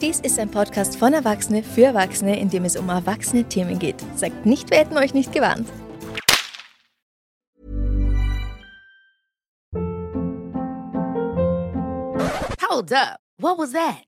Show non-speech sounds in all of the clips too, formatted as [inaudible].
Dies ist ein Podcast von Erwachsene für Erwachsene, in dem es um erwachsene Themen geht. Sagt nicht, wir hätten euch nicht gewarnt. Hold up. What was that?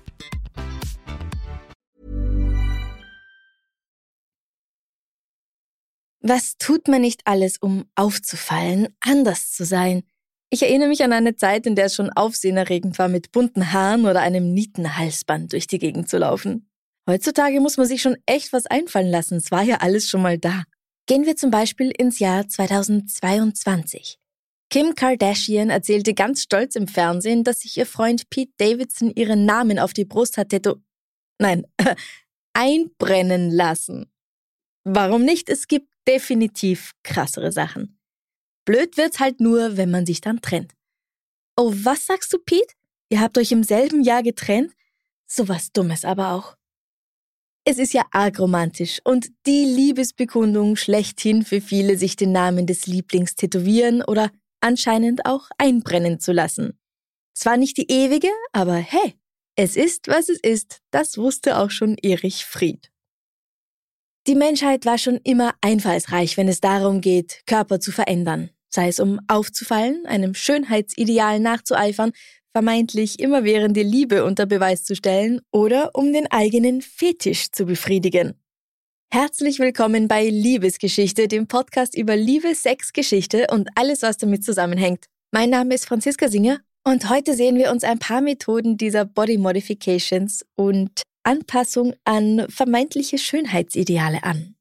Was tut man nicht alles, um aufzufallen, anders zu sein? Ich erinnere mich an eine Zeit, in der es schon aufsehenerregend war, mit bunten Haaren oder einem Nietenhalsband durch die Gegend zu laufen. Heutzutage muss man sich schon echt was einfallen lassen. Es war ja alles schon mal da. Gehen wir zum Beispiel ins Jahr 2022. Kim Kardashian erzählte ganz stolz im Fernsehen, dass sich ihr Freund Pete Davidson ihren Namen auf die Brust hat tätow... Nein, [laughs] einbrennen lassen. Warum nicht? Es gibt definitiv krassere Sachen. Blöd wird's halt nur, wenn man sich dann trennt. Oh, was sagst du, Pete? Ihr habt euch im selben Jahr getrennt? So was Dummes aber auch. Es ist ja arg romantisch und die Liebesbekundung schlechthin für viele, sich den Namen des Lieblings tätowieren oder anscheinend auch einbrennen zu lassen. Zwar nicht die ewige, aber hey, es ist, was es ist, das wusste auch schon Erich Fried. Die Menschheit war schon immer einfallsreich, wenn es darum geht, Körper zu verändern, sei es um aufzufallen, einem Schönheitsideal nachzueifern, vermeintlich immerwährende Liebe unter Beweis zu stellen oder um den eigenen Fetisch zu befriedigen. Herzlich willkommen bei Liebesgeschichte, dem Podcast über Liebe, Sex, Geschichte und alles, was damit zusammenhängt. Mein Name ist Franziska Singer und heute sehen wir uns ein paar Methoden dieser Body Modifications und Anpassung an vermeintliche Schönheitsideale an.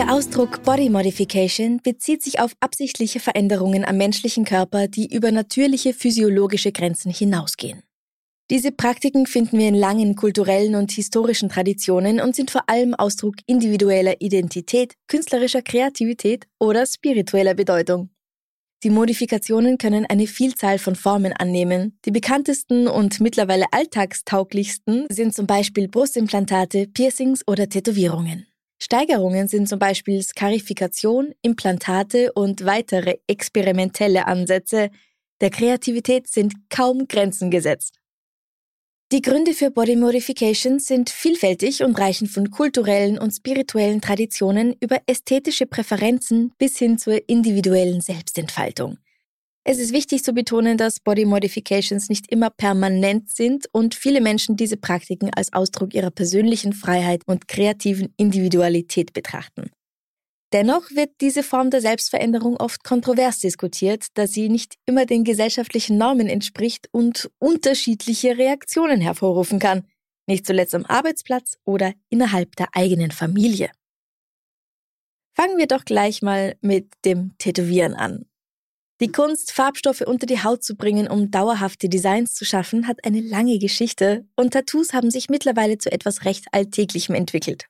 Der Ausdruck Body Modification bezieht sich auf absichtliche Veränderungen am menschlichen Körper, die über natürliche physiologische Grenzen hinausgehen. Diese Praktiken finden wir in langen kulturellen und historischen Traditionen und sind vor allem Ausdruck individueller Identität, künstlerischer Kreativität oder spiritueller Bedeutung. Die Modifikationen können eine Vielzahl von Formen annehmen. Die bekanntesten und mittlerweile alltagstauglichsten sind zum Beispiel Brustimplantate, Piercings oder Tätowierungen. Steigerungen sind zum Beispiel Skarifikation, Implantate und weitere experimentelle Ansätze. Der Kreativität sind kaum Grenzen gesetzt. Die Gründe für Body Modification sind vielfältig und reichen von kulturellen und spirituellen Traditionen über ästhetische Präferenzen bis hin zur individuellen Selbstentfaltung. Es ist wichtig zu betonen, dass Body Modifications nicht immer permanent sind und viele Menschen diese Praktiken als Ausdruck ihrer persönlichen Freiheit und kreativen Individualität betrachten. Dennoch wird diese Form der Selbstveränderung oft kontrovers diskutiert, da sie nicht immer den gesellschaftlichen Normen entspricht und unterschiedliche Reaktionen hervorrufen kann, nicht zuletzt am Arbeitsplatz oder innerhalb der eigenen Familie. Fangen wir doch gleich mal mit dem Tätowieren an. Die Kunst, Farbstoffe unter die Haut zu bringen, um dauerhafte Designs zu schaffen, hat eine lange Geschichte und Tattoos haben sich mittlerweile zu etwas recht Alltäglichem entwickelt.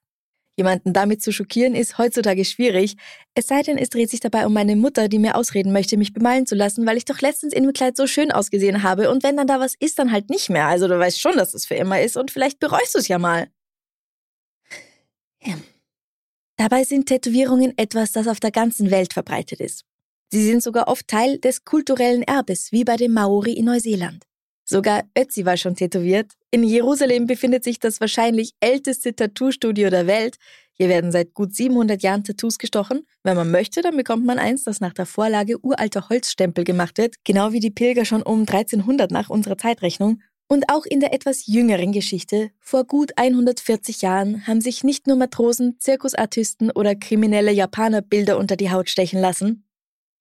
Jemanden damit zu schockieren ist heutzutage schwierig, es sei denn, es dreht sich dabei um meine Mutter, die mir ausreden möchte, mich bemalen zu lassen, weil ich doch letztens in dem Kleid so schön ausgesehen habe und wenn dann da was ist, dann halt nicht mehr. Also du weißt schon, dass es für immer ist und vielleicht bereust du es ja mal. Ja. Dabei sind Tätowierungen etwas, das auf der ganzen Welt verbreitet ist. Sie sind sogar oft Teil des kulturellen Erbes, wie bei den Maori in Neuseeland. Sogar Ötzi war schon tätowiert. In Jerusalem befindet sich das wahrscheinlich älteste Tattoo-Studio der Welt. Hier werden seit gut 700 Jahren Tattoos gestochen. Wenn man möchte, dann bekommt man eins, das nach der Vorlage uralter Holzstempel gemacht wird, genau wie die Pilger schon um 1300 nach unserer Zeitrechnung. Und auch in der etwas jüngeren Geschichte, vor gut 140 Jahren, haben sich nicht nur Matrosen, Zirkusartisten oder kriminelle Japaner Bilder unter die Haut stechen lassen.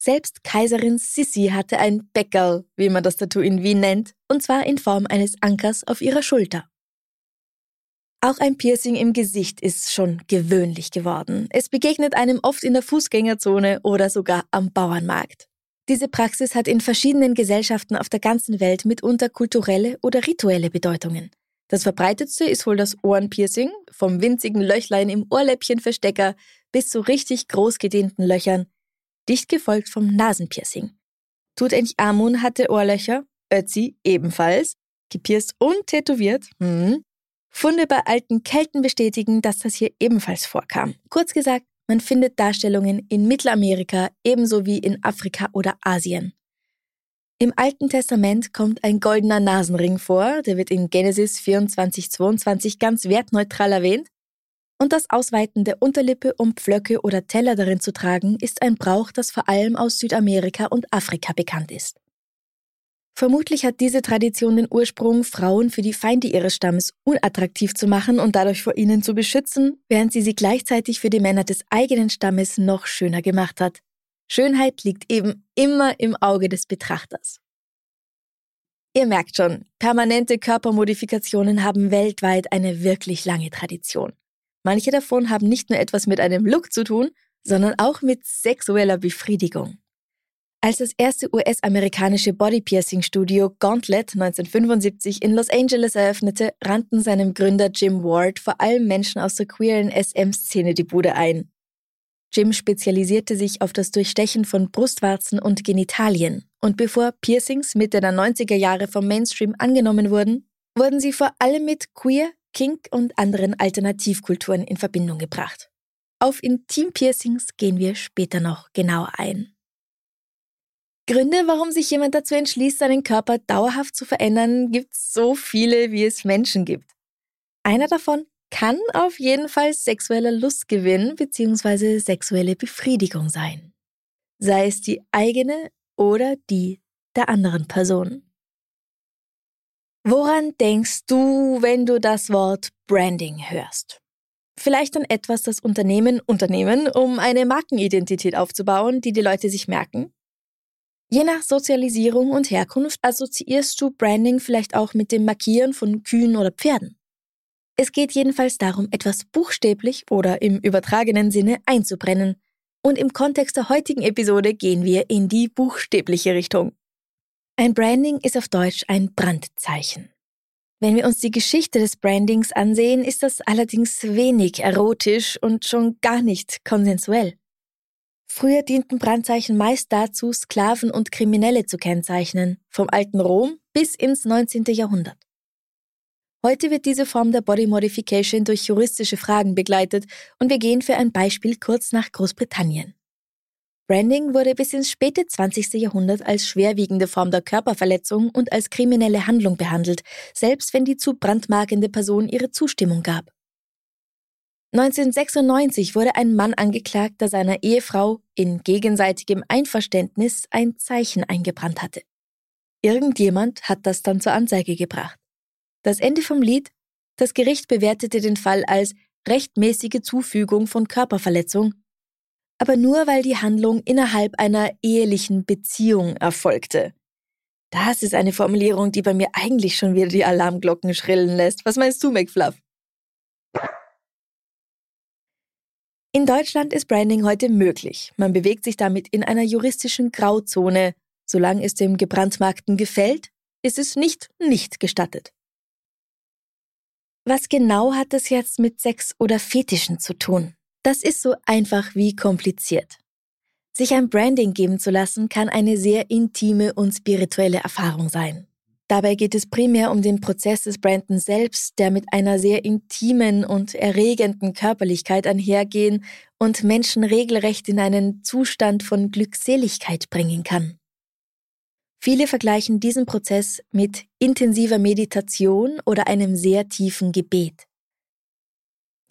Selbst Kaiserin Sissi hatte ein Beckerl, wie man das Tattoo in Wien nennt, und zwar in Form eines Ankers auf ihrer Schulter. Auch ein Piercing im Gesicht ist schon gewöhnlich geworden. Es begegnet einem oft in der Fußgängerzone oder sogar am Bauernmarkt. Diese Praxis hat in verschiedenen Gesellschaften auf der ganzen Welt mitunter kulturelle oder rituelle Bedeutungen. Das verbreitetste ist wohl das Ohrenpiercing, vom winzigen Löchlein im Ohrläppchenverstecker bis zu richtig groß gedehnten Löchern, dicht gefolgt vom Nasenpiercing. Tutanchamun hatte Ohrlöcher, Ötzi ebenfalls, gepierst und tätowiert, hm, Funde bei alten Kelten bestätigen, dass das hier ebenfalls vorkam. Kurz gesagt, man findet Darstellungen in Mittelamerika ebenso wie in Afrika oder Asien. Im Alten Testament kommt ein goldener Nasenring vor, der wird in Genesis 24, 22 ganz wertneutral erwähnt. Und das Ausweiten der Unterlippe, um Pflöcke oder Teller darin zu tragen, ist ein Brauch, das vor allem aus Südamerika und Afrika bekannt ist. Vermutlich hat diese Tradition den Ursprung, Frauen für die Feinde ihres Stammes unattraktiv zu machen und dadurch vor ihnen zu beschützen, während sie sie gleichzeitig für die Männer des eigenen Stammes noch schöner gemacht hat. Schönheit liegt eben immer im Auge des Betrachters. Ihr merkt schon, permanente Körpermodifikationen haben weltweit eine wirklich lange Tradition. Manche davon haben nicht nur etwas mit einem Look zu tun, sondern auch mit sexueller Befriedigung. Als das erste US-amerikanische Bodypiercing-Studio Gauntlet 1975 in Los Angeles eröffnete, rannten seinem Gründer Jim Ward vor allem Menschen aus der queeren SM-Szene die Bude ein. Jim spezialisierte sich auf das Durchstechen von Brustwarzen und Genitalien, und bevor Piercings Mitte der 90er Jahre vom Mainstream angenommen wurden, wurden sie vor allem mit Queer, Kink und anderen Alternativkulturen in Verbindung gebracht. Auf Intimpiercings gehen wir später noch genauer ein. Gründe, warum sich jemand dazu entschließt, seinen Körper dauerhaft zu verändern, gibt es so viele, wie es Menschen gibt. Einer davon kann auf jeden Fall sexueller Lustgewinn bzw. sexuelle Befriedigung sein. Sei es die eigene oder die der anderen Person. Woran denkst du, wenn du das Wort Branding hörst? Vielleicht an etwas, das Unternehmen unternehmen, um eine Markenidentität aufzubauen, die die Leute sich merken? Je nach Sozialisierung und Herkunft assoziierst du Branding vielleicht auch mit dem Markieren von Kühen oder Pferden. Es geht jedenfalls darum, etwas buchstäblich oder im übertragenen Sinne einzubrennen. Und im Kontext der heutigen Episode gehen wir in die buchstäbliche Richtung. Ein Branding ist auf Deutsch ein Brandzeichen. Wenn wir uns die Geschichte des Brandings ansehen, ist das allerdings wenig erotisch und schon gar nicht konsensuell. Früher dienten Brandzeichen meist dazu, Sklaven und Kriminelle zu kennzeichnen, vom alten Rom bis ins 19. Jahrhundert. Heute wird diese Form der Body Modification durch juristische Fragen begleitet und wir gehen für ein Beispiel kurz nach Großbritannien. Branding wurde bis ins späte 20. Jahrhundert als schwerwiegende Form der Körperverletzung und als kriminelle Handlung behandelt, selbst wenn die zu brandmarkende Person ihre Zustimmung gab. 1996 wurde ein Mann angeklagt, der seiner Ehefrau in gegenseitigem Einverständnis ein Zeichen eingebrannt hatte. Irgendjemand hat das dann zur Anzeige gebracht. Das Ende vom Lied? Das Gericht bewertete den Fall als rechtmäßige Zufügung von Körperverletzung, aber nur weil die Handlung innerhalb einer ehelichen Beziehung erfolgte. Das ist eine Formulierung, die bei mir eigentlich schon wieder die Alarmglocken schrillen lässt. Was meinst du, McFluff? In Deutschland ist Branding heute möglich. Man bewegt sich damit in einer juristischen Grauzone. Solange es dem Gebrandmarkten gefällt, ist es nicht nicht gestattet. Was genau hat das jetzt mit Sex oder Fetischen zu tun? Das ist so einfach wie kompliziert. Sich ein Branding geben zu lassen, kann eine sehr intime und spirituelle Erfahrung sein. Dabei geht es primär um den Prozess des Brandens selbst, der mit einer sehr intimen und erregenden Körperlichkeit einhergehen und Menschen regelrecht in einen Zustand von Glückseligkeit bringen kann. Viele vergleichen diesen Prozess mit intensiver Meditation oder einem sehr tiefen Gebet.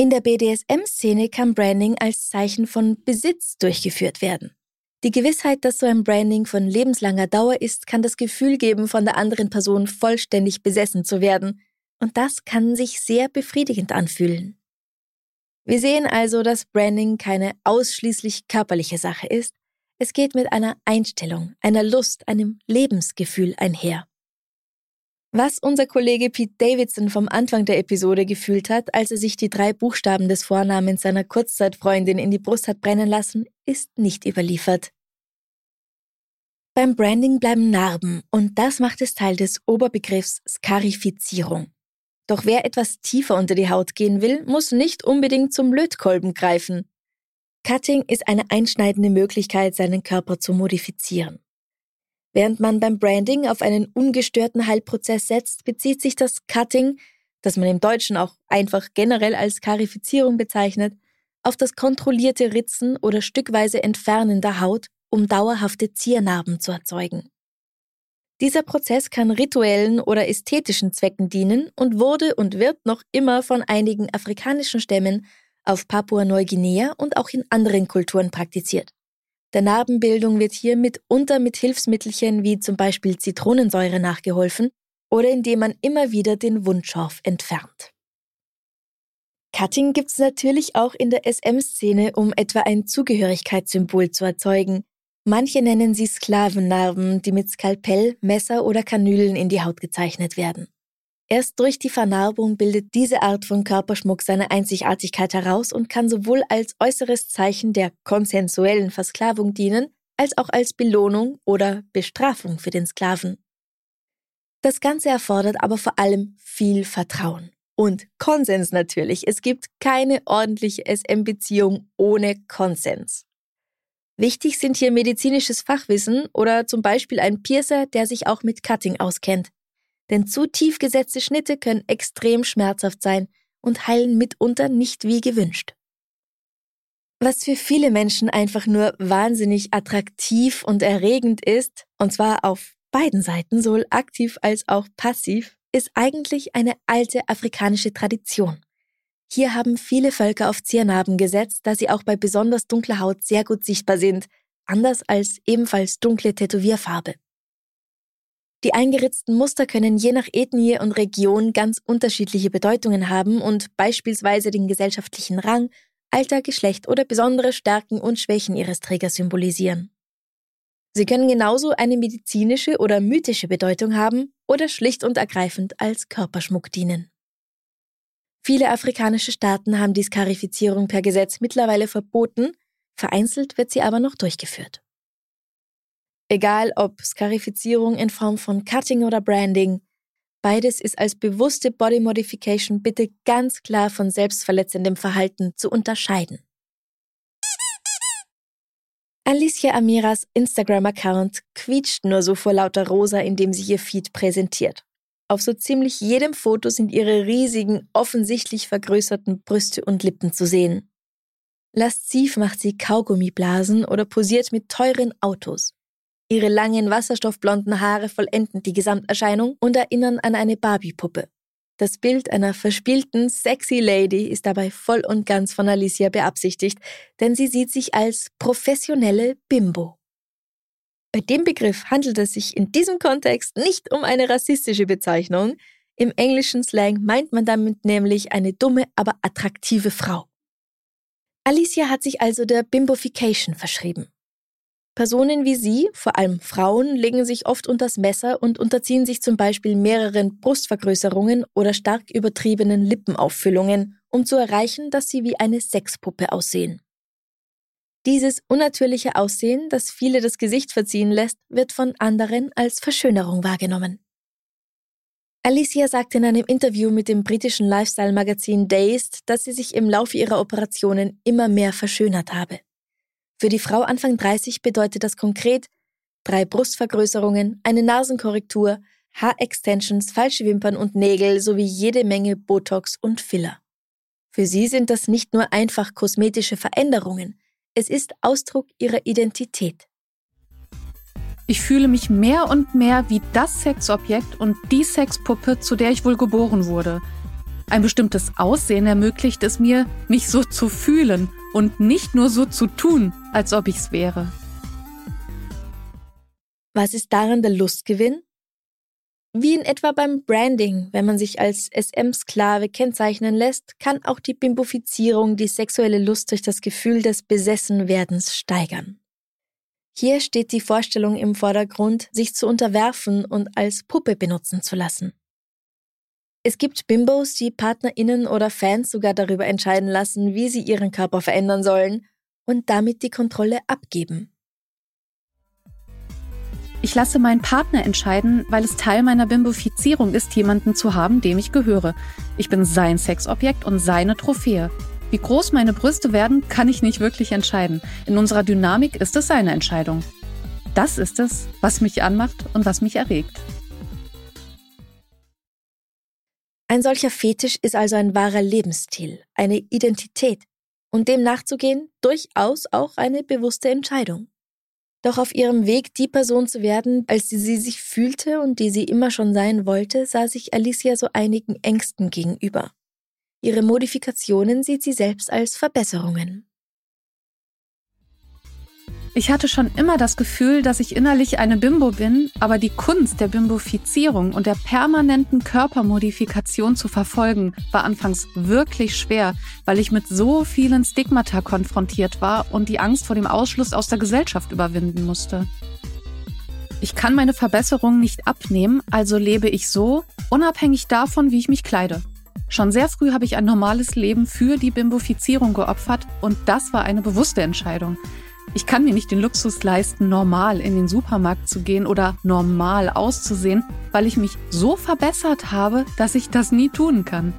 In der BDSM-Szene kann Branding als Zeichen von Besitz durchgeführt werden. Die Gewissheit, dass so ein Branding von lebenslanger Dauer ist, kann das Gefühl geben, von der anderen Person vollständig besessen zu werden. Und das kann sich sehr befriedigend anfühlen. Wir sehen also, dass Branding keine ausschließlich körperliche Sache ist. Es geht mit einer Einstellung, einer Lust, einem Lebensgefühl einher. Was unser Kollege Pete Davidson vom Anfang der Episode gefühlt hat, als er sich die drei Buchstaben des Vornamens seiner Kurzzeitfreundin in die Brust hat brennen lassen, ist nicht überliefert. Beim Branding bleiben Narben und das macht es Teil des Oberbegriffs Skarifizierung. Doch wer etwas tiefer unter die Haut gehen will, muss nicht unbedingt zum Lötkolben greifen. Cutting ist eine einschneidende Möglichkeit, seinen Körper zu modifizieren. Während man beim Branding auf einen ungestörten Heilprozess setzt, bezieht sich das Cutting, das man im Deutschen auch einfach generell als Karifizierung bezeichnet, auf das kontrollierte Ritzen oder stückweise Entfernen der Haut, um dauerhafte Ziernarben zu erzeugen. Dieser Prozess kann rituellen oder ästhetischen Zwecken dienen und wurde und wird noch immer von einigen afrikanischen Stämmen auf Papua-Neuguinea und auch in anderen Kulturen praktiziert. Der Narbenbildung wird hier mitunter mit Hilfsmittelchen wie zum Beispiel Zitronensäure nachgeholfen oder indem man immer wieder den Wundschorf entfernt. Cutting gibt es natürlich auch in der SM-Szene, um etwa ein Zugehörigkeitssymbol zu erzeugen. Manche nennen sie Sklavennarben, die mit Skalpell, Messer oder Kanülen in die Haut gezeichnet werden. Erst durch die Vernarbung bildet diese Art von Körperschmuck seine Einzigartigkeit heraus und kann sowohl als äußeres Zeichen der konsensuellen Versklavung dienen, als auch als Belohnung oder Bestrafung für den Sklaven. Das Ganze erfordert aber vor allem viel Vertrauen. Und Konsens natürlich. Es gibt keine ordentliche SM-Beziehung ohne Konsens. Wichtig sind hier medizinisches Fachwissen oder zum Beispiel ein Piercer, der sich auch mit Cutting auskennt. Denn zu tief gesetzte Schnitte können extrem schmerzhaft sein und heilen mitunter nicht wie gewünscht. Was für viele Menschen einfach nur wahnsinnig attraktiv und erregend ist, und zwar auf beiden Seiten, sowohl aktiv als auch passiv, ist eigentlich eine alte afrikanische Tradition. Hier haben viele Völker auf Ziernarben gesetzt, da sie auch bei besonders dunkler Haut sehr gut sichtbar sind, anders als ebenfalls dunkle Tätowierfarbe. Die eingeritzten Muster können je nach Ethnie und Region ganz unterschiedliche Bedeutungen haben und beispielsweise den gesellschaftlichen Rang, Alter, Geschlecht oder besondere Stärken und Schwächen ihres Trägers symbolisieren. Sie können genauso eine medizinische oder mythische Bedeutung haben oder schlicht und ergreifend als Körperschmuck dienen. Viele afrikanische Staaten haben die Skarifizierung per Gesetz mittlerweile verboten, vereinzelt wird sie aber noch durchgeführt. Egal ob Skarifizierung in Form von Cutting oder Branding, beides ist als bewusste Body Modification bitte ganz klar von selbstverletzendem Verhalten zu unterscheiden. Alicia Amiras Instagram-Account quietscht nur so vor lauter Rosa, indem sie ihr Feed präsentiert. Auf so ziemlich jedem Foto sind ihre riesigen, offensichtlich vergrößerten Brüste und Lippen zu sehen. Lasziv macht sie Kaugummiblasen oder posiert mit teuren Autos. Ihre langen wasserstoffblonden Haare vollenden die Gesamterscheinung und erinnern an eine Barbie-Puppe. Das Bild einer verspielten, sexy Lady ist dabei voll und ganz von Alicia beabsichtigt, denn sie sieht sich als professionelle Bimbo. Bei dem Begriff handelt es sich in diesem Kontext nicht um eine rassistische Bezeichnung. Im englischen Slang meint man damit nämlich eine dumme, aber attraktive Frau. Alicia hat sich also der Bimbofication verschrieben. Personen wie sie, vor allem Frauen, legen sich oft unters Messer und unterziehen sich zum Beispiel mehreren Brustvergrößerungen oder stark übertriebenen Lippenauffüllungen, um zu erreichen, dass sie wie eine Sexpuppe aussehen. Dieses unnatürliche Aussehen, das viele das Gesicht verziehen lässt, wird von anderen als Verschönerung wahrgenommen. Alicia sagte in einem Interview mit dem britischen Lifestyle-Magazin Dazed, dass sie sich im Laufe ihrer Operationen immer mehr verschönert habe. Für die Frau Anfang 30 bedeutet das konkret drei Brustvergrößerungen, eine Nasenkorrektur, Haarextensions, falsche Wimpern und Nägel sowie jede Menge Botox und Filler. Für sie sind das nicht nur einfach kosmetische Veränderungen, es ist Ausdruck ihrer Identität. Ich fühle mich mehr und mehr wie das Sexobjekt und die Sexpuppe, zu der ich wohl geboren wurde. Ein bestimmtes Aussehen ermöglicht es mir, mich so zu fühlen und nicht nur so zu tun, als ob ich's wäre. Was ist darin der Lustgewinn? Wie in etwa beim Branding, wenn man sich als SM-Sklave kennzeichnen lässt, kann auch die Bimbofizierung die sexuelle Lust durch das Gefühl des Besessenwerdens steigern. Hier steht die Vorstellung im Vordergrund, sich zu unterwerfen und als Puppe benutzen zu lassen. Es gibt Bimbos, die PartnerInnen oder Fans sogar darüber entscheiden lassen, wie sie ihren Körper verändern sollen und damit die Kontrolle abgeben. Ich lasse meinen Partner entscheiden, weil es Teil meiner Bimbofizierung ist, jemanden zu haben, dem ich gehöre. Ich bin sein Sexobjekt und seine Trophäe. Wie groß meine Brüste werden, kann ich nicht wirklich entscheiden. In unserer Dynamik ist es seine Entscheidung. Das ist es, was mich anmacht und was mich erregt. Ein solcher Fetisch ist also ein wahrer Lebensstil, eine Identität und dem nachzugehen durchaus auch eine bewusste Entscheidung. Doch auf ihrem Weg, die Person zu werden, als sie, sie sich fühlte und die sie immer schon sein wollte, sah sich Alicia so einigen Ängsten gegenüber. Ihre Modifikationen sieht sie selbst als Verbesserungen. Ich hatte schon immer das Gefühl, dass ich innerlich eine Bimbo bin, aber die Kunst der Bimbofizierung und der permanenten Körpermodifikation zu verfolgen, war anfangs wirklich schwer, weil ich mit so vielen Stigmata konfrontiert war und die Angst vor dem Ausschluss aus der Gesellschaft überwinden musste. Ich kann meine Verbesserungen nicht abnehmen, also lebe ich so, unabhängig davon, wie ich mich kleide. Schon sehr früh habe ich ein normales Leben für die Bimbofizierung geopfert und das war eine bewusste Entscheidung. Ich kann mir nicht den Luxus leisten, normal in den Supermarkt zu gehen oder normal auszusehen, weil ich mich so verbessert habe, dass ich das nie tun kann.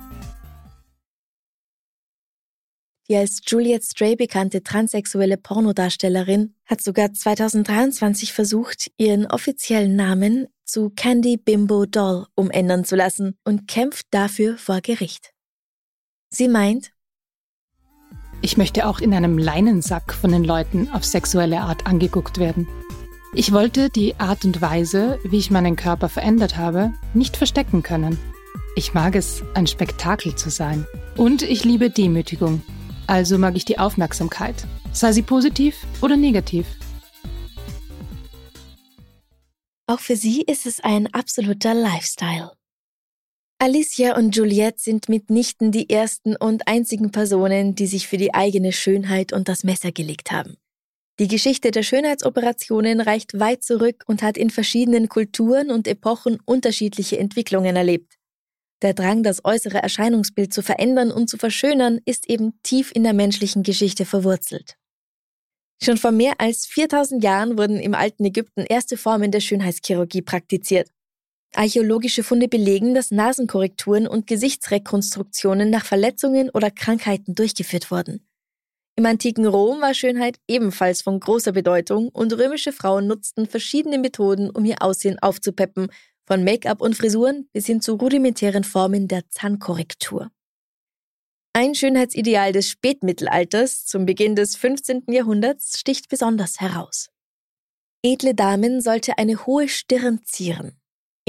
Die als Juliet Stray bekannte transsexuelle Pornodarstellerin hat sogar 2023 versucht, ihren offiziellen Namen zu Candy Bimbo Doll umändern zu lassen und kämpft dafür vor Gericht. Sie meint, ich möchte auch in einem Leinensack von den Leuten auf sexuelle Art angeguckt werden. Ich wollte die Art und Weise, wie ich meinen Körper verändert habe, nicht verstecken können. Ich mag es, ein Spektakel zu sein. Und ich liebe Demütigung. Also mag ich die Aufmerksamkeit, sei sie positiv oder negativ. Auch für sie ist es ein absoluter Lifestyle. Alicia und Juliette sind mitnichten die ersten und einzigen Personen, die sich für die eigene Schönheit und das Messer gelegt haben. Die Geschichte der Schönheitsoperationen reicht weit zurück und hat in verschiedenen Kulturen und Epochen unterschiedliche Entwicklungen erlebt. Der Drang, das äußere Erscheinungsbild zu verändern und zu verschönern, ist eben tief in der menschlichen Geschichte verwurzelt. Schon vor mehr als 4000 Jahren wurden im alten Ägypten erste Formen der Schönheitschirurgie praktiziert. Archäologische Funde belegen, dass Nasenkorrekturen und Gesichtsrekonstruktionen nach Verletzungen oder Krankheiten durchgeführt wurden. Im antiken Rom war Schönheit ebenfalls von großer Bedeutung und römische Frauen nutzten verschiedene Methoden, um ihr Aussehen aufzupeppen, von Make-up und Frisuren bis hin zu rudimentären Formen der Zahnkorrektur. Ein Schönheitsideal des Spätmittelalters zum Beginn des 15. Jahrhunderts sticht besonders heraus. Edle Damen sollte eine hohe Stirn zieren.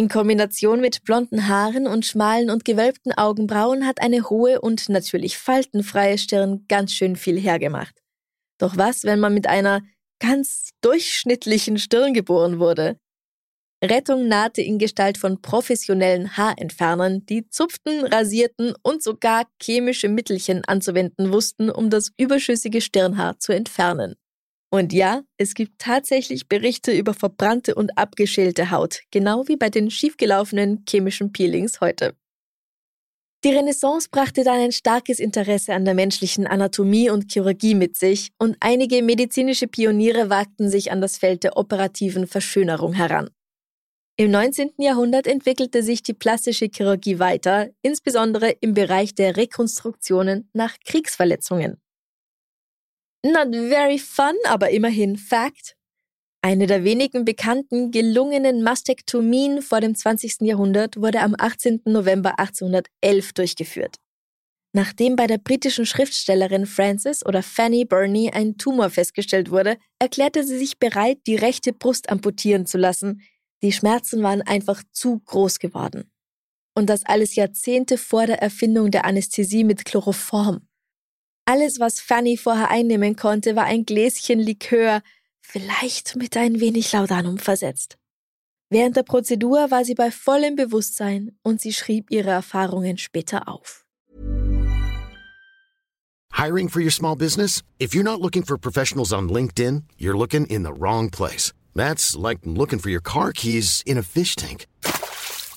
In Kombination mit blonden Haaren und schmalen und gewölbten Augenbrauen hat eine hohe und natürlich faltenfreie Stirn ganz schön viel hergemacht. Doch was, wenn man mit einer ganz durchschnittlichen Stirn geboren wurde? Rettung nahte in Gestalt von professionellen Haarentfernern, die zupften, rasierten und sogar chemische Mittelchen anzuwenden wussten, um das überschüssige Stirnhaar zu entfernen. Und ja, es gibt tatsächlich Berichte über verbrannte und abgeschälte Haut, genau wie bei den schiefgelaufenen chemischen Peelings heute. Die Renaissance brachte dann ein starkes Interesse an der menschlichen Anatomie und Chirurgie mit sich und einige medizinische Pioniere wagten sich an das Feld der operativen Verschönerung heran. Im 19. Jahrhundert entwickelte sich die plastische Chirurgie weiter, insbesondere im Bereich der Rekonstruktionen nach Kriegsverletzungen. Not very fun, aber immerhin Fact. Eine der wenigen bekannten gelungenen Mastektomien vor dem 20. Jahrhundert wurde am 18. November 1811 durchgeführt. Nachdem bei der britischen Schriftstellerin Frances oder Fanny Burney ein Tumor festgestellt wurde, erklärte sie sich bereit, die rechte Brust amputieren zu lassen. Die Schmerzen waren einfach zu groß geworden. Und das alles Jahrzehnte vor der Erfindung der Anästhesie mit Chloroform. Alles, was Fanny vorher einnehmen konnte, war ein Gläschen Likör, vielleicht mit ein wenig Laudanum versetzt. Während der Prozedur war sie bei vollem Bewusstsein und sie schrieb ihre Erfahrungen später auf. Hiring for your small business? If you're not looking for professionals on LinkedIn, you're looking in the wrong place. That's like looking for your car keys in a fish tank.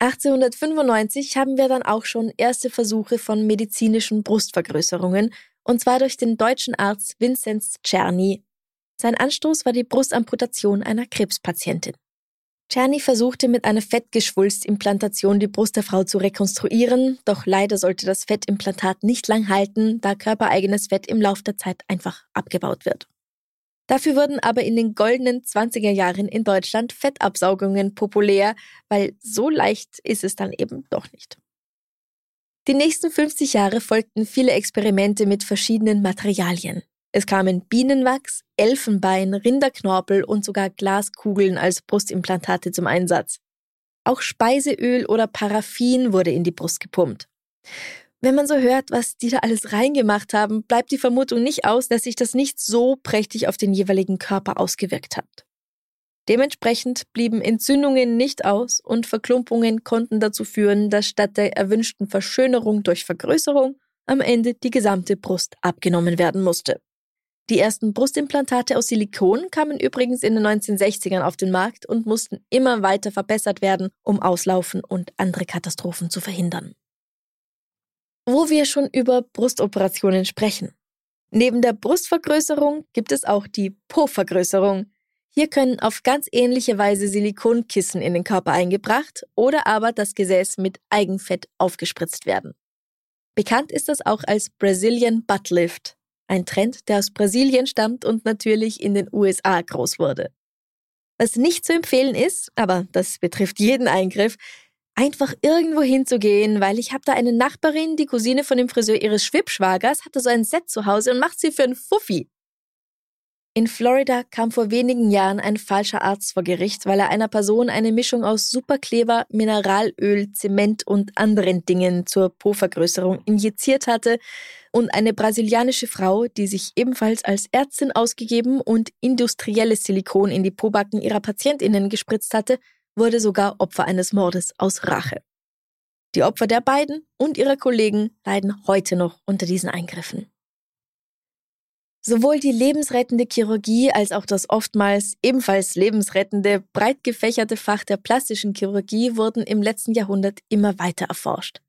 1895 haben wir dann auch schon erste Versuche von medizinischen Brustvergrößerungen, und zwar durch den deutschen Arzt Vinzenz Czerny. Sein Anstoß war die Brustamputation einer Krebspatientin. Czerny versuchte mit einer Fettgeschwulstimplantation die Brust der Frau zu rekonstruieren, doch leider sollte das Fettimplantat nicht lang halten, da körpereigenes Fett im Lauf der Zeit einfach abgebaut wird. Dafür wurden aber in den goldenen 20er Jahren in Deutschland Fettabsaugungen populär, weil so leicht ist es dann eben doch nicht. Die nächsten 50 Jahre folgten viele Experimente mit verschiedenen Materialien. Es kamen Bienenwachs, Elfenbein, Rinderknorpel und sogar Glaskugeln als Brustimplantate zum Einsatz. Auch Speiseöl oder Paraffin wurde in die Brust gepumpt. Wenn man so hört, was die da alles reingemacht haben, bleibt die Vermutung nicht aus, dass sich das nicht so prächtig auf den jeweiligen Körper ausgewirkt hat. Dementsprechend blieben Entzündungen nicht aus und Verklumpungen konnten dazu führen, dass statt der erwünschten Verschönerung durch Vergrößerung am Ende die gesamte Brust abgenommen werden musste. Die ersten Brustimplantate aus Silikon kamen übrigens in den 1960ern auf den Markt und mussten immer weiter verbessert werden, um Auslaufen und andere Katastrophen zu verhindern. Wo wir schon über Brustoperationen sprechen. Neben der Brustvergrößerung gibt es auch die Po-Vergrößerung. Hier können auf ganz ähnliche Weise Silikonkissen in den Körper eingebracht oder aber das Gesäß mit Eigenfett aufgespritzt werden. Bekannt ist das auch als Brazilian Butt Lift, ein Trend, der aus Brasilien stammt und natürlich in den USA groß wurde. Was nicht zu empfehlen ist, aber das betrifft jeden Eingriff, einfach irgendwo hinzugehen, weil ich habe da eine Nachbarin, die Cousine von dem Friseur ihres Schwibschwagers, hatte so ein Set zu Hause und macht sie für einen Fuffi. In Florida kam vor wenigen Jahren ein falscher Arzt vor Gericht, weil er einer Person eine Mischung aus Superkleber, Mineralöl, Zement und anderen Dingen zur Po-Vergrößerung injiziert hatte und eine brasilianische Frau, die sich ebenfalls als Ärztin ausgegeben und industrielles Silikon in die Pobacken ihrer Patientinnen gespritzt hatte, wurde sogar Opfer eines Mordes aus Rache. Die Opfer der beiden und ihrer Kollegen leiden heute noch unter diesen Eingriffen. Sowohl die lebensrettende Chirurgie als auch das oftmals ebenfalls lebensrettende, breit gefächerte Fach der plastischen Chirurgie wurden im letzten Jahrhundert immer weiter erforscht.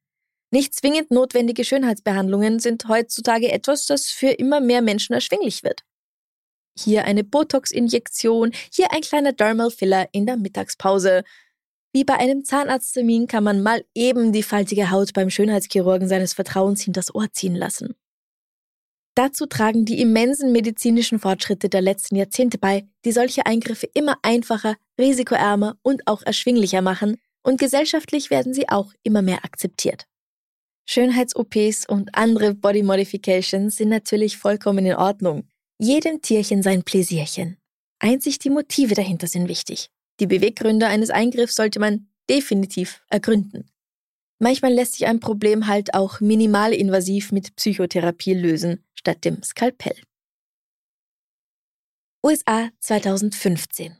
Nicht zwingend notwendige Schönheitsbehandlungen sind heutzutage etwas, das für immer mehr Menschen erschwinglich wird. Hier eine Botox-Injektion, hier ein kleiner Dermal Filler in der Mittagspause. Wie bei einem Zahnarzttermin kann man mal eben die faltige Haut beim Schönheitschirurgen seines Vertrauens hinters Ohr ziehen lassen. Dazu tragen die immensen medizinischen Fortschritte der letzten Jahrzehnte bei, die solche Eingriffe immer einfacher, risikoärmer und auch erschwinglicher machen, und gesellschaftlich werden sie auch immer mehr akzeptiert. Schönheits-OPs und andere Body Modifications sind natürlich vollkommen in Ordnung. Jedem Tierchen sein Pläsierchen. Einzig die Motive dahinter sind wichtig. Die Beweggründe eines Eingriffs sollte man definitiv ergründen. Manchmal lässt sich ein Problem halt auch minimalinvasiv mit Psychotherapie lösen, statt dem Skalpell. USA 2015.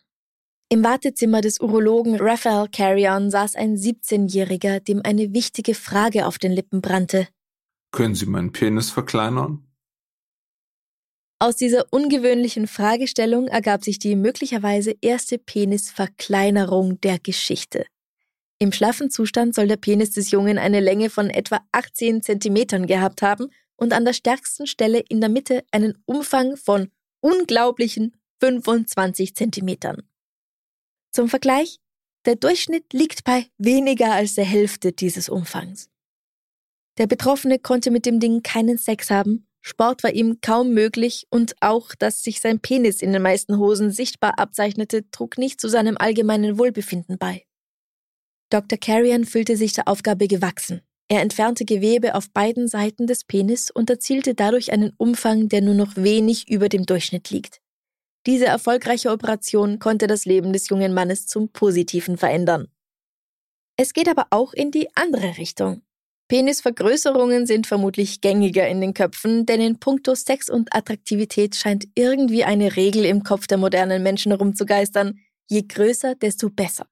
Im Wartezimmer des Urologen Raphael Carrion saß ein 17-Jähriger, dem eine wichtige Frage auf den Lippen brannte. Können Sie meinen Penis verkleinern? Aus dieser ungewöhnlichen Fragestellung ergab sich die möglicherweise erste Penisverkleinerung der Geschichte. Im schlaffen Zustand soll der Penis des Jungen eine Länge von etwa 18 Zentimetern gehabt haben und an der stärksten Stelle in der Mitte einen Umfang von unglaublichen 25 Zentimetern. Zum Vergleich, der Durchschnitt liegt bei weniger als der Hälfte dieses Umfangs. Der Betroffene konnte mit dem Ding keinen Sex haben, Sport war ihm kaum möglich und auch, dass sich sein Penis in den meisten Hosen sichtbar abzeichnete, trug nicht zu seinem allgemeinen Wohlbefinden bei. Dr. Carrion fühlte sich der Aufgabe gewachsen. Er entfernte Gewebe auf beiden Seiten des Penis und erzielte dadurch einen Umfang, der nur noch wenig über dem Durchschnitt liegt. Diese erfolgreiche Operation konnte das Leben des jungen Mannes zum Positiven verändern. Es geht aber auch in die andere Richtung. Penisvergrößerungen sind vermutlich gängiger in den Köpfen, denn in puncto Sex und Attraktivität scheint irgendwie eine Regel im Kopf der modernen Menschen herumzugeistern. Je größer, desto besser.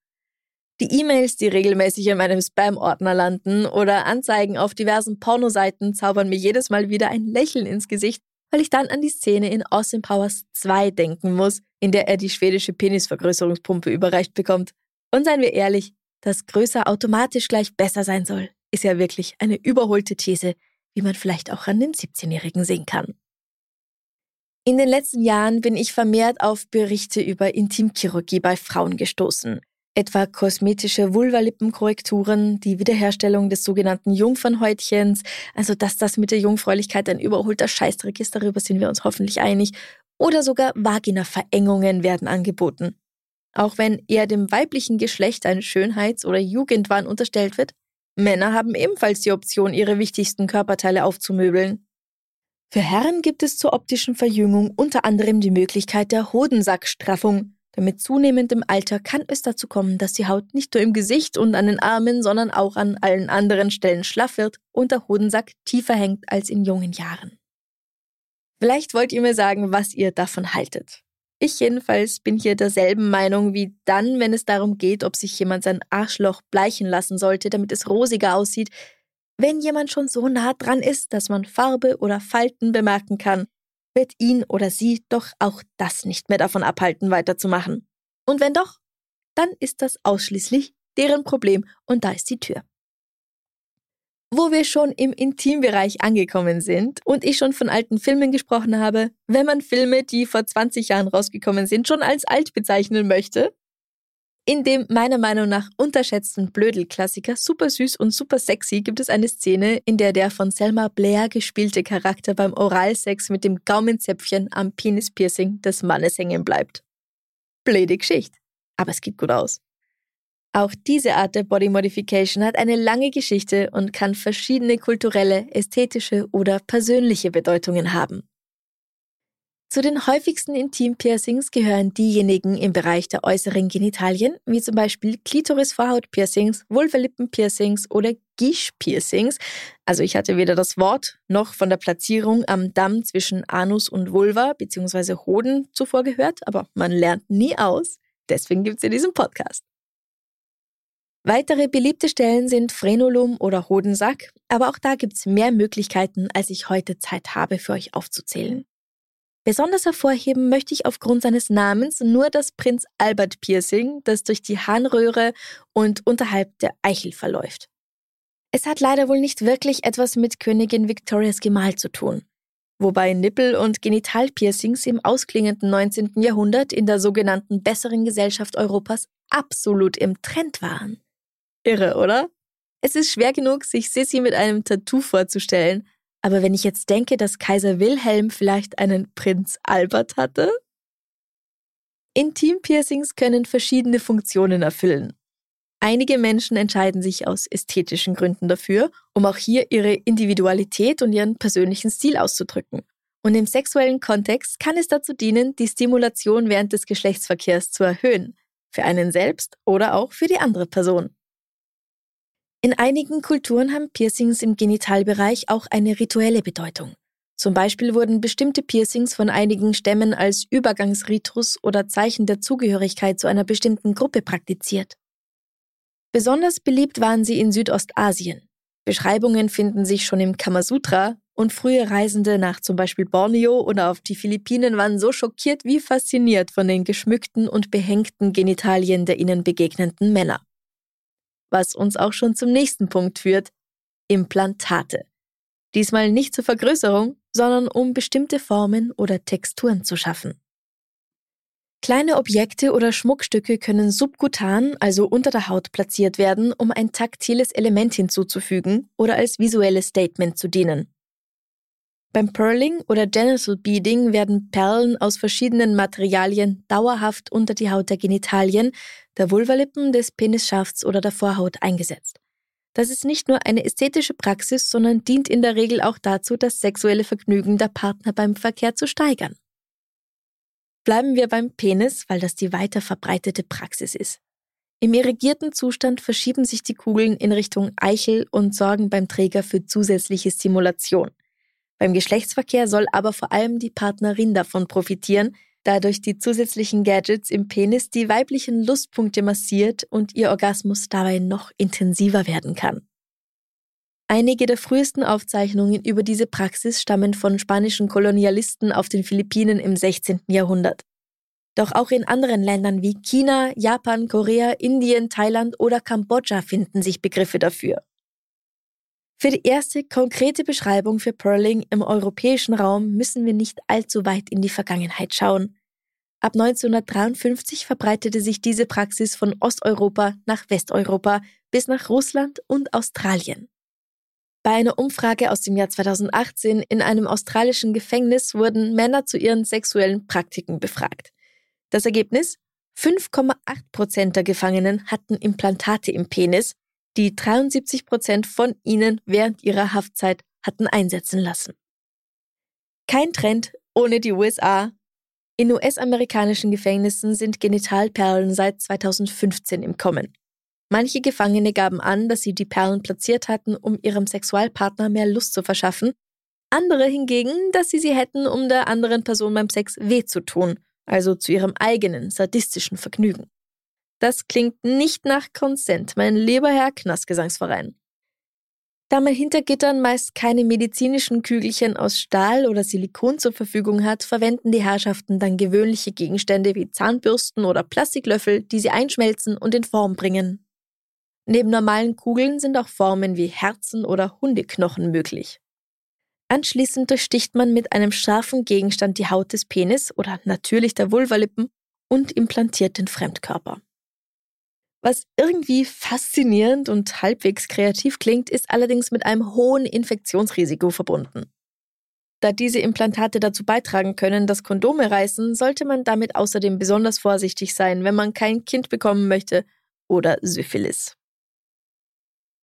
Die E-Mails, die regelmäßig in meinem Spam-Ordner landen oder Anzeigen auf diversen Pornoseiten zaubern mir jedes Mal wieder ein Lächeln ins Gesicht, weil ich dann an die Szene in Austin Powers 2 denken muss, in der er die schwedische Penisvergrößerungspumpe überreicht bekommt. Und seien wir ehrlich, dass größer automatisch gleich besser sein soll ist ja wirklich eine überholte These, wie man vielleicht auch an den 17-Jährigen sehen kann. In den letzten Jahren bin ich vermehrt auf Berichte über Intimchirurgie bei Frauen gestoßen, etwa kosmetische Vulvalippenkorrekturen, die Wiederherstellung des sogenannten Jungfernhäutchens, also dass das mit der Jungfräulichkeit ein überholter Scheißdreck ist, darüber sind wir uns hoffentlich einig, oder sogar Vagina-Verengungen werden angeboten. Auch wenn eher dem weiblichen Geschlecht ein Schönheits- oder Jugendwahn unterstellt wird, Männer haben ebenfalls die Option, ihre wichtigsten Körperteile aufzumöbeln. Für Herren gibt es zur optischen Verjüngung unter anderem die Möglichkeit der Hodensackstraffung. Denn mit zunehmendem Alter kann es dazu kommen, dass die Haut nicht nur im Gesicht und an den Armen, sondern auch an allen anderen Stellen schlaff wird und der Hodensack tiefer hängt als in jungen Jahren. Vielleicht wollt ihr mir sagen, was ihr davon haltet. Ich jedenfalls bin hier derselben Meinung wie dann, wenn es darum geht, ob sich jemand sein Arschloch bleichen lassen sollte, damit es rosiger aussieht. Wenn jemand schon so nah dran ist, dass man Farbe oder Falten bemerken kann, wird ihn oder sie doch auch das nicht mehr davon abhalten, weiterzumachen. Und wenn doch, dann ist das ausschließlich deren Problem und da ist die Tür. Wo wir schon im Intimbereich angekommen sind und ich schon von alten Filmen gesprochen habe, wenn man Filme, die vor 20 Jahren rausgekommen sind, schon als alt bezeichnen möchte, in dem meiner Meinung nach unterschätzten Blödel-Klassiker Super süß und super sexy gibt es eine Szene, in der der von Selma Blair gespielte Charakter beim Oralsex mit dem Gaumenzäpfchen am Penispiercing des Mannes hängen bleibt. Blöde Geschichte. Aber es geht gut aus. Auch diese Art der Body Modification hat eine lange Geschichte und kann verschiedene kulturelle, ästhetische oder persönliche Bedeutungen haben. Zu den häufigsten Intimpiercings gehören diejenigen im Bereich der äußeren Genitalien, wie zum Beispiel Klitoris-Vorhaut-Piercings, Vulvalippen-Piercings oder Guiche-Piercings. Also ich hatte weder das Wort noch von der Platzierung am Damm zwischen Anus und Vulva bzw. Hoden zuvor gehört, aber man lernt nie aus. Deswegen gibt's ja diesen Podcast. Weitere beliebte Stellen sind Frenulum oder Hodensack, aber auch da gibt's mehr Möglichkeiten, als ich heute Zeit habe, für euch aufzuzählen. Besonders hervorheben möchte ich aufgrund seines Namens nur das Prinz Albert Piercing, das durch die Harnröhre und unterhalb der Eichel verläuft. Es hat leider wohl nicht wirklich etwas mit Königin Victorias Gemahl zu tun. Wobei Nippel- und Genitalpiercings im ausklingenden 19. Jahrhundert in der sogenannten besseren Gesellschaft Europas absolut im Trend waren. Irre, oder? Es ist schwer genug, sich Sissy mit einem Tattoo vorzustellen. Aber wenn ich jetzt denke, dass Kaiser Wilhelm vielleicht einen Prinz Albert hatte? Intimpiercings können verschiedene Funktionen erfüllen. Einige Menschen entscheiden sich aus ästhetischen Gründen dafür, um auch hier ihre Individualität und ihren persönlichen Stil auszudrücken. Und im sexuellen Kontext kann es dazu dienen, die Stimulation während des Geschlechtsverkehrs zu erhöhen, für einen selbst oder auch für die andere Person. In einigen Kulturen haben Piercings im Genitalbereich auch eine rituelle Bedeutung. Zum Beispiel wurden bestimmte Piercings von einigen Stämmen als Übergangsritus oder Zeichen der Zugehörigkeit zu einer bestimmten Gruppe praktiziert. Besonders beliebt waren sie in Südostasien. Beschreibungen finden sich schon im Kamasutra und frühe Reisende nach zum Beispiel Borneo oder auf die Philippinen waren so schockiert wie fasziniert von den geschmückten und behängten Genitalien der ihnen begegnenden Männer was uns auch schon zum nächsten Punkt führt, Implantate. Diesmal nicht zur Vergrößerung, sondern um bestimmte Formen oder Texturen zu schaffen. Kleine Objekte oder Schmuckstücke können subkutan, also unter der Haut platziert werden, um ein taktiles Element hinzuzufügen oder als visuelles Statement zu dienen. Beim Pearling oder Genital Beading werden Perlen aus verschiedenen Materialien dauerhaft unter die Haut der Genitalien, der Vulvalippen, des Penisschafts oder der Vorhaut eingesetzt. Das ist nicht nur eine ästhetische Praxis, sondern dient in der Regel auch dazu, das sexuelle Vergnügen der Partner beim Verkehr zu steigern. Bleiben wir beim Penis, weil das die weiter verbreitete Praxis ist. Im irrigierten Zustand verschieben sich die Kugeln in Richtung Eichel und sorgen beim Träger für zusätzliche Stimulation. Beim Geschlechtsverkehr soll aber vor allem die Partnerin davon profitieren, da durch die zusätzlichen Gadgets im Penis die weiblichen Lustpunkte massiert und ihr Orgasmus dabei noch intensiver werden kann. Einige der frühesten Aufzeichnungen über diese Praxis stammen von spanischen Kolonialisten auf den Philippinen im 16. Jahrhundert. Doch auch in anderen Ländern wie China, Japan, Korea, Indien, Thailand oder Kambodscha finden sich Begriffe dafür. Für die erste konkrete Beschreibung für Pearling im europäischen Raum müssen wir nicht allzu weit in die Vergangenheit schauen. Ab 1953 verbreitete sich diese Praxis von Osteuropa nach Westeuropa bis nach Russland und Australien. Bei einer Umfrage aus dem Jahr 2018 in einem australischen Gefängnis wurden Männer zu ihren sexuellen Praktiken befragt. Das Ergebnis? 5,8 Prozent der Gefangenen hatten Implantate im Penis, die 73 Prozent von ihnen während ihrer Haftzeit hatten einsetzen lassen. Kein Trend ohne die USA. In US-amerikanischen Gefängnissen sind Genitalperlen seit 2015 im Kommen. Manche Gefangene gaben an, dass sie die Perlen platziert hatten, um ihrem Sexualpartner mehr Lust zu verschaffen, andere hingegen, dass sie sie hätten, um der anderen Person beim Sex weh zu tun, also zu ihrem eigenen sadistischen Vergnügen. Das klingt nicht nach Consent, mein lieber Herr Knastgesangsverein. Da man hinter Gittern meist keine medizinischen Kügelchen aus Stahl oder Silikon zur Verfügung hat, verwenden die Herrschaften dann gewöhnliche Gegenstände wie Zahnbürsten oder Plastiklöffel, die sie einschmelzen und in Form bringen. Neben normalen Kugeln sind auch Formen wie Herzen oder Hundeknochen möglich. Anschließend durchsticht man mit einem scharfen Gegenstand die Haut des Penis oder natürlich der Vulvalippen und implantiert den Fremdkörper. Was irgendwie faszinierend und halbwegs kreativ klingt, ist allerdings mit einem hohen Infektionsrisiko verbunden. Da diese Implantate dazu beitragen können, dass Kondome reißen, sollte man damit außerdem besonders vorsichtig sein, wenn man kein Kind bekommen möchte oder Syphilis.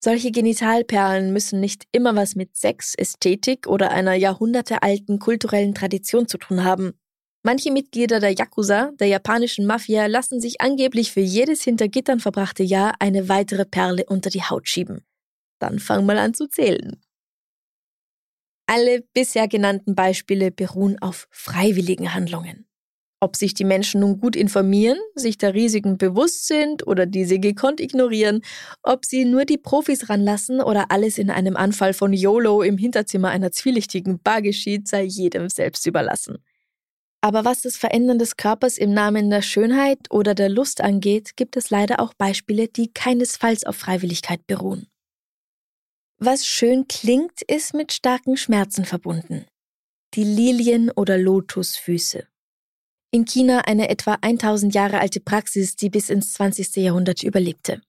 Solche Genitalperlen müssen nicht immer was mit Sex, Ästhetik oder einer jahrhundertealten kulturellen Tradition zu tun haben. Manche Mitglieder der Yakuza, der japanischen Mafia, lassen sich angeblich für jedes hinter Gittern verbrachte Jahr eine weitere Perle unter die Haut schieben. Dann fang mal an zu zählen. Alle bisher genannten Beispiele beruhen auf freiwilligen Handlungen. Ob sich die Menschen nun gut informieren, sich der Risiken bewusst sind oder diese gekonnt ignorieren, ob sie nur die Profis ranlassen oder alles in einem Anfall von YOLO im Hinterzimmer einer zwielichtigen Bar geschieht, sei jedem selbst überlassen. Aber was das Verändern des Körpers im Namen der Schönheit oder der Lust angeht, gibt es leider auch Beispiele, die keinesfalls auf Freiwilligkeit beruhen. Was schön klingt, ist mit starken Schmerzen verbunden. Die Lilien- oder Lotusfüße. In China eine etwa 1000 Jahre alte Praxis, die bis ins 20. Jahrhundert überlebte.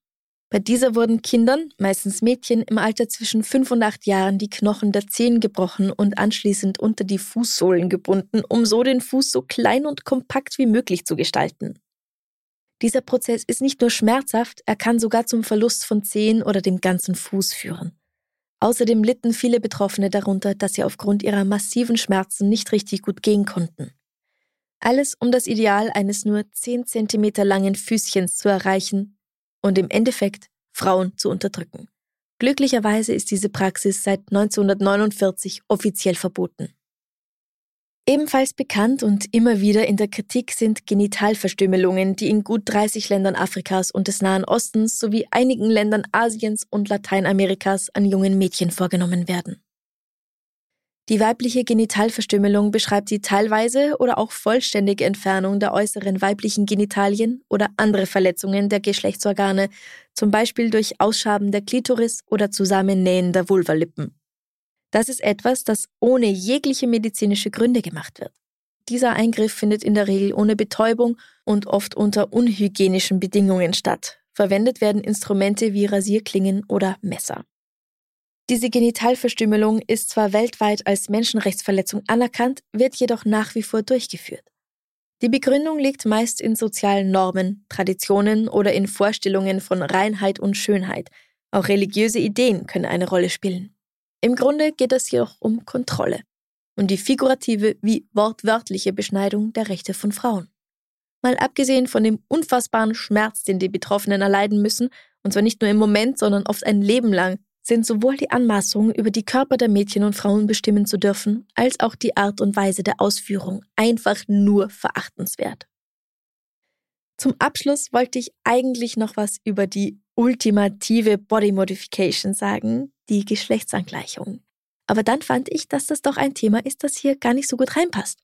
Bei dieser wurden Kindern, meistens Mädchen, im Alter zwischen fünf und acht Jahren die Knochen der Zehen gebrochen und anschließend unter die Fußsohlen gebunden, um so den Fuß so klein und kompakt wie möglich zu gestalten. Dieser Prozess ist nicht nur schmerzhaft, er kann sogar zum Verlust von Zehen oder dem ganzen Fuß führen. Außerdem litten viele Betroffene darunter, dass sie aufgrund ihrer massiven Schmerzen nicht richtig gut gehen konnten. Alles um das Ideal eines nur 10 cm langen Füßchens zu erreichen, und im Endeffekt Frauen zu unterdrücken. Glücklicherweise ist diese Praxis seit 1949 offiziell verboten. Ebenfalls bekannt und immer wieder in der Kritik sind Genitalverstümmelungen, die in gut 30 Ländern Afrikas und des Nahen Ostens sowie einigen Ländern Asiens und Lateinamerikas an jungen Mädchen vorgenommen werden. Die weibliche Genitalverstümmelung beschreibt die teilweise oder auch vollständige Entfernung der äußeren weiblichen Genitalien oder andere Verletzungen der Geschlechtsorgane, zum Beispiel durch Ausschaben der Klitoris oder Zusammennähen der Vulvalippen. Das ist etwas, das ohne jegliche medizinische Gründe gemacht wird. Dieser Eingriff findet in der Regel ohne Betäubung und oft unter unhygienischen Bedingungen statt. Verwendet werden Instrumente wie Rasierklingen oder Messer. Diese Genitalverstümmelung ist zwar weltweit als Menschenrechtsverletzung anerkannt, wird jedoch nach wie vor durchgeführt. Die Begründung liegt meist in sozialen Normen, Traditionen oder in Vorstellungen von Reinheit und Schönheit. Auch religiöse Ideen können eine Rolle spielen. Im Grunde geht es jedoch um Kontrolle und die figurative wie wortwörtliche Beschneidung der Rechte von Frauen. Mal abgesehen von dem unfassbaren Schmerz, den die Betroffenen erleiden müssen, und zwar nicht nur im Moment, sondern oft ein Leben lang, sind sowohl die Anmaßungen, über die Körper der Mädchen und Frauen bestimmen zu dürfen, als auch die Art und Weise der Ausführung einfach nur verachtenswert. Zum Abschluss wollte ich eigentlich noch was über die ultimative Body Modification sagen, die Geschlechtsangleichung. Aber dann fand ich, dass das doch ein Thema ist, das hier gar nicht so gut reinpasst.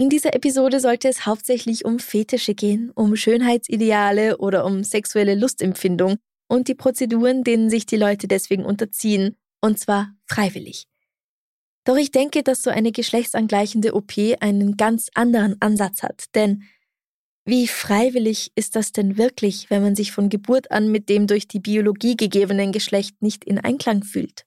In dieser Episode sollte es hauptsächlich um Fetische gehen, um Schönheitsideale oder um sexuelle Lustempfindung und die Prozeduren, denen sich die Leute deswegen unterziehen, und zwar freiwillig. Doch ich denke, dass so eine geschlechtsangleichende OP einen ganz anderen Ansatz hat, denn wie freiwillig ist das denn wirklich, wenn man sich von Geburt an mit dem durch die Biologie gegebenen Geschlecht nicht in Einklang fühlt?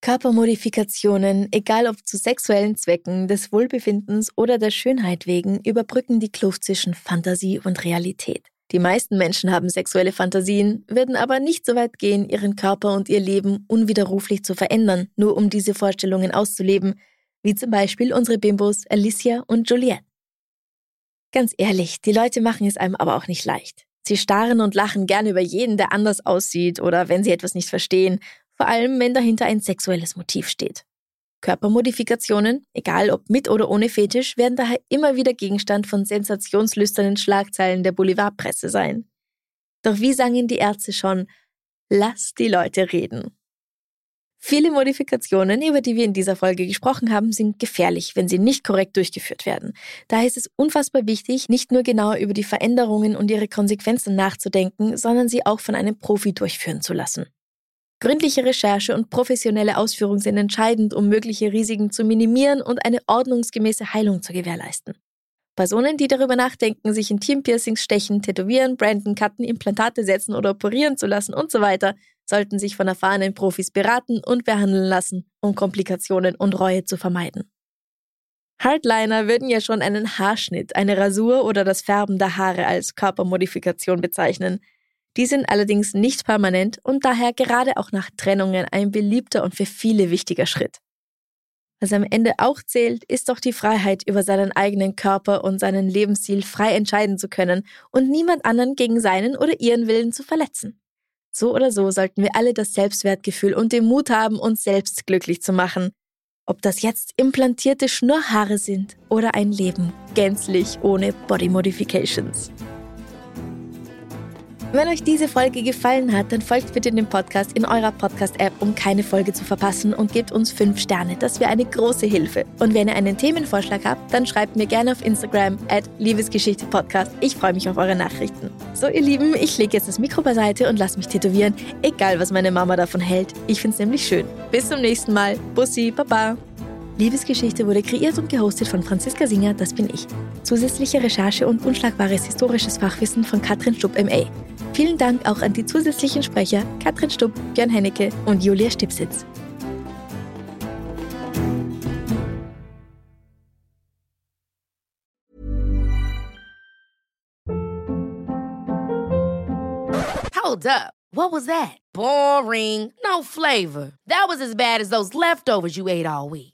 Körpermodifikationen, egal ob zu sexuellen Zwecken, des Wohlbefindens oder der Schönheit wegen, überbrücken die Kluft zwischen Fantasie und Realität. Die meisten Menschen haben sexuelle Fantasien, werden aber nicht so weit gehen, ihren Körper und ihr Leben unwiderruflich zu verändern, nur um diese Vorstellungen auszuleben, wie zum Beispiel unsere Bimbos Alicia und Juliette. Ganz ehrlich, die Leute machen es einem aber auch nicht leicht. Sie starren und lachen gern über jeden, der anders aussieht oder wenn sie etwas nicht verstehen, vor allem wenn dahinter ein sexuelles Motiv steht. Körpermodifikationen, egal ob mit oder ohne Fetisch, werden daher immer wieder Gegenstand von sensationslüsternen Schlagzeilen der Boulevardpresse sein. Doch wie sangen die Ärzte schon, lass die Leute reden. Viele Modifikationen, über die wir in dieser Folge gesprochen haben, sind gefährlich, wenn sie nicht korrekt durchgeführt werden. Daher ist es unfassbar wichtig, nicht nur genauer über die Veränderungen und ihre Konsequenzen nachzudenken, sondern sie auch von einem Profi durchführen zu lassen. Gründliche Recherche und professionelle Ausführung sind entscheidend, um mögliche Risiken zu minimieren und eine ordnungsgemäße Heilung zu gewährleisten. Personen, die darüber nachdenken, sich Intimpiercings stechen, tätowieren, branden, cutten, Implantate setzen oder operieren zu lassen und so weiter, sollten sich von erfahrenen Profis beraten und behandeln lassen, um Komplikationen und Reue zu vermeiden. Hardliner würden ja schon einen Haarschnitt, eine Rasur oder das Färben der Haare als Körpermodifikation bezeichnen. Die sind allerdings nicht permanent und daher gerade auch nach Trennungen ein beliebter und für viele wichtiger Schritt. Was am Ende auch zählt, ist doch die Freiheit, über seinen eigenen Körper und seinen Lebensstil frei entscheiden zu können und niemand anderen gegen seinen oder ihren Willen zu verletzen. So oder so sollten wir alle das Selbstwertgefühl und den Mut haben, uns selbst glücklich zu machen. Ob das jetzt implantierte Schnurrhaare sind oder ein Leben gänzlich ohne Body Modifications. Wenn euch diese Folge gefallen hat, dann folgt bitte dem Podcast in eurer Podcast-App, um keine Folge zu verpassen und gebt uns 5 Sterne. Das wäre eine große Hilfe. Und wenn ihr einen Themenvorschlag habt, dann schreibt mir gerne auf Instagram at Liebesgeschichte Podcast. Ich freue mich auf eure Nachrichten. So, ihr Lieben, ich lege jetzt das Mikro beiseite und lasse mich tätowieren, egal was meine Mama davon hält. Ich finde es nämlich schön. Bis zum nächsten Mal. Bussi, Baba. Liebesgeschichte wurde kreiert und gehostet von Franziska Singer, das bin ich. Zusätzliche Recherche und unschlagbares historisches Fachwissen von Katrin Stupp MA. Vielen Dank auch an die zusätzlichen Sprecher Katrin Stupp, Björn Hennecke und Julia Stipsitz. Hold up. What was that? Boring. No flavor. That was as bad as those leftovers you ate all week.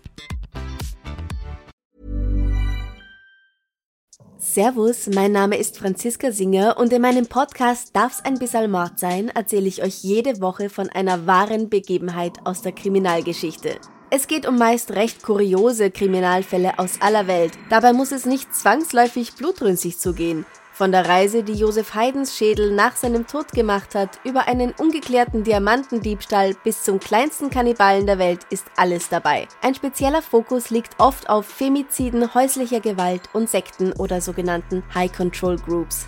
Servus, mein Name ist Franziska Singer und in meinem Podcast Darf's ein bisschen Mord sein, erzähle ich euch jede Woche von einer wahren Begebenheit aus der Kriminalgeschichte. Es geht um meist recht kuriose Kriminalfälle aus aller Welt. Dabei muss es nicht zwangsläufig blutrünstig zugehen. Von der Reise, die Josef Haydns Schädel nach seinem Tod gemacht hat, über einen ungeklärten Diamantendiebstahl bis zum kleinsten Kannibalen der Welt ist alles dabei. Ein spezieller Fokus liegt oft auf Femiziden, häuslicher Gewalt und Sekten oder sogenannten High Control Groups.